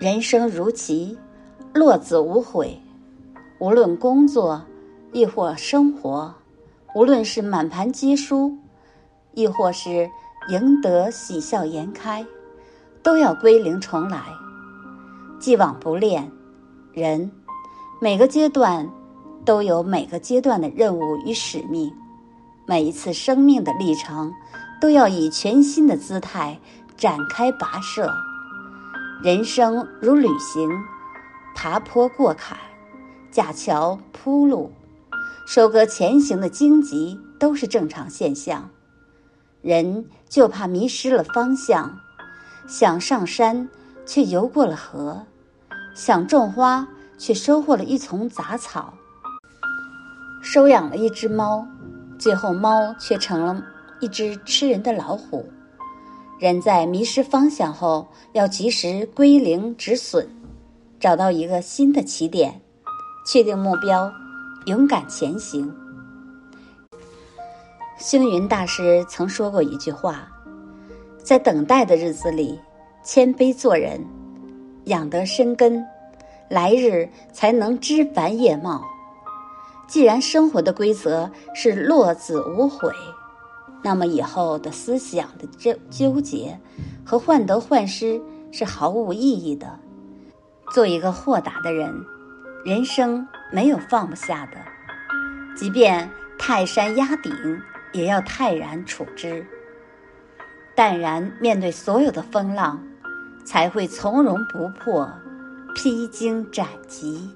人生如棋，落子无悔。无论工作，亦或生活，无论是满盘皆输，亦或是赢得喜笑颜开，都要归零重来。既往不恋，人每个阶段都有每个阶段的任务与使命，每一次生命的历程都要以全新的姿态展开跋涉。人生如旅行，爬坡过坎，架桥铺路，收割前行的荆棘都是正常现象。人就怕迷失了方向，想上山却游过了河，想种花却收获了一丛杂草。收养了一只猫，最后猫却成了一只吃人的老虎。人在迷失方向后，要及时归零止损，找到一个新的起点，确定目标，勇敢前行。星云大师曾说过一句话：“在等待的日子里，谦卑做人，养得深根，来日才能枝繁叶茂。”既然生活的规则是落子无悔。那么以后的思想的纠纠结和患得患失是毫无意义的。做一个豁达的人，人生没有放不下的，即便泰山压顶，也要泰然处之，淡然面对所有的风浪，才会从容不迫，披荆斩棘。